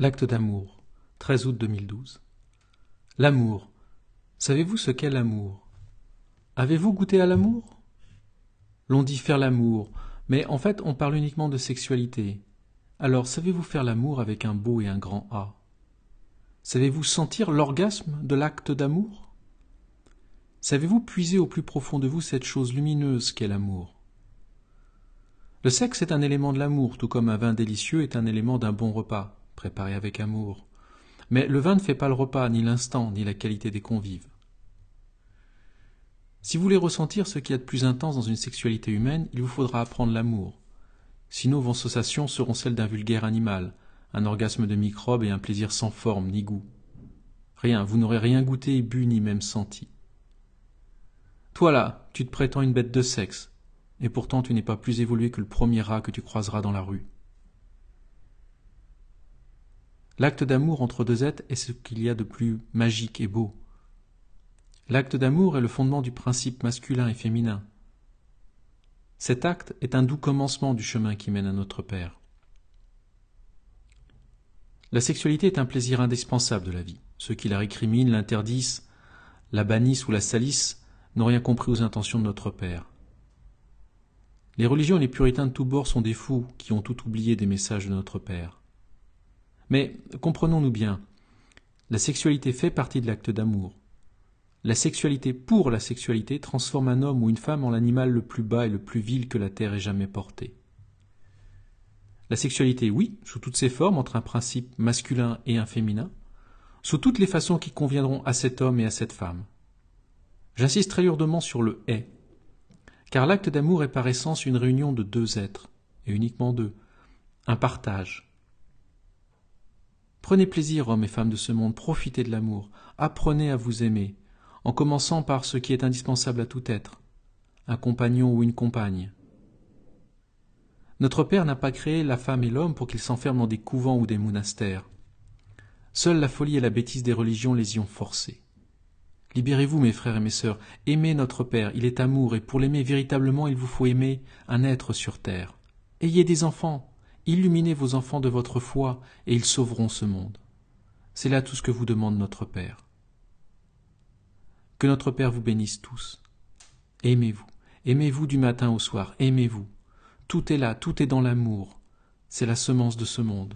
L'acte d'amour, 13 août 2012. L'amour. Savez-vous ce qu'est l'amour? Avez-vous goûté à l'amour? L'on dit faire l'amour, mais en fait on parle uniquement de sexualité. Alors savez-vous faire l'amour avec un beau et un grand A? Savez-vous sentir l'orgasme de l'acte d'amour? Savez-vous puiser au plus profond de vous cette chose lumineuse qu'est l'amour? Le sexe est un élément de l'amour, tout comme un vin délicieux est un élément d'un bon repas préparé avec amour. Mais le vin ne fait pas le repas, ni l'instant, ni la qualité des convives. Si vous voulez ressentir ce qu'il y a de plus intense dans une sexualité humaine, il vous faudra apprendre l'amour. Sinon vos sensations seront celles d'un vulgaire animal, un orgasme de microbes et un plaisir sans forme ni goût. Rien, vous n'aurez rien goûté, bu, ni même senti. Toi là, tu te prétends une bête de sexe, et pourtant tu n'es pas plus évolué que le premier rat que tu croiseras dans la rue. L'acte d'amour entre deux êtres est ce qu'il y a de plus magique et beau. L'acte d'amour est le fondement du principe masculin et féminin. Cet acte est un doux commencement du chemin qui mène à notre Père. La sexualité est un plaisir indispensable de la vie. Ceux qui la récriminent, l'interdisent, la bannissent ou la salissent n'ont rien compris aux intentions de notre Père. Les religions et les puritains de tous bords sont des fous qui ont tout oublié des messages de notre Père. Mais comprenons-nous bien, la sexualité fait partie de l'acte d'amour. La sexualité pour la sexualité transforme un homme ou une femme en l'animal le plus bas et le plus vil que la terre ait jamais porté. La sexualité, oui, sous toutes ses formes, entre un principe masculin et un féminin, sous toutes les façons qui conviendront à cet homme et à cette femme. J'insiste très lourdement sur le est, car l'acte d'amour est par essence une réunion de deux êtres, et uniquement deux, un partage, Prenez plaisir, hommes et femmes de ce monde, profitez de l'amour, apprenez à vous aimer, en commençant par ce qui est indispensable à tout être, un compagnon ou une compagne. Notre Père n'a pas créé la femme et l'homme pour qu'ils s'enferment dans des couvents ou des monastères. Seule la folie et la bêtise des religions les y ont forcés. Libérez-vous, mes frères et mes sœurs, aimez notre Père, il est amour, et pour l'aimer véritablement, il vous faut aimer un être sur terre. Ayez des enfants, Illuminez vos enfants de votre foi, et ils sauveront ce monde. C'est là tout ce que vous demande notre Père. Que notre Père vous bénisse tous. Aimez-vous, aimez-vous du matin au soir, aimez-vous. Tout est là, tout est dans l'amour. C'est la semence de ce monde.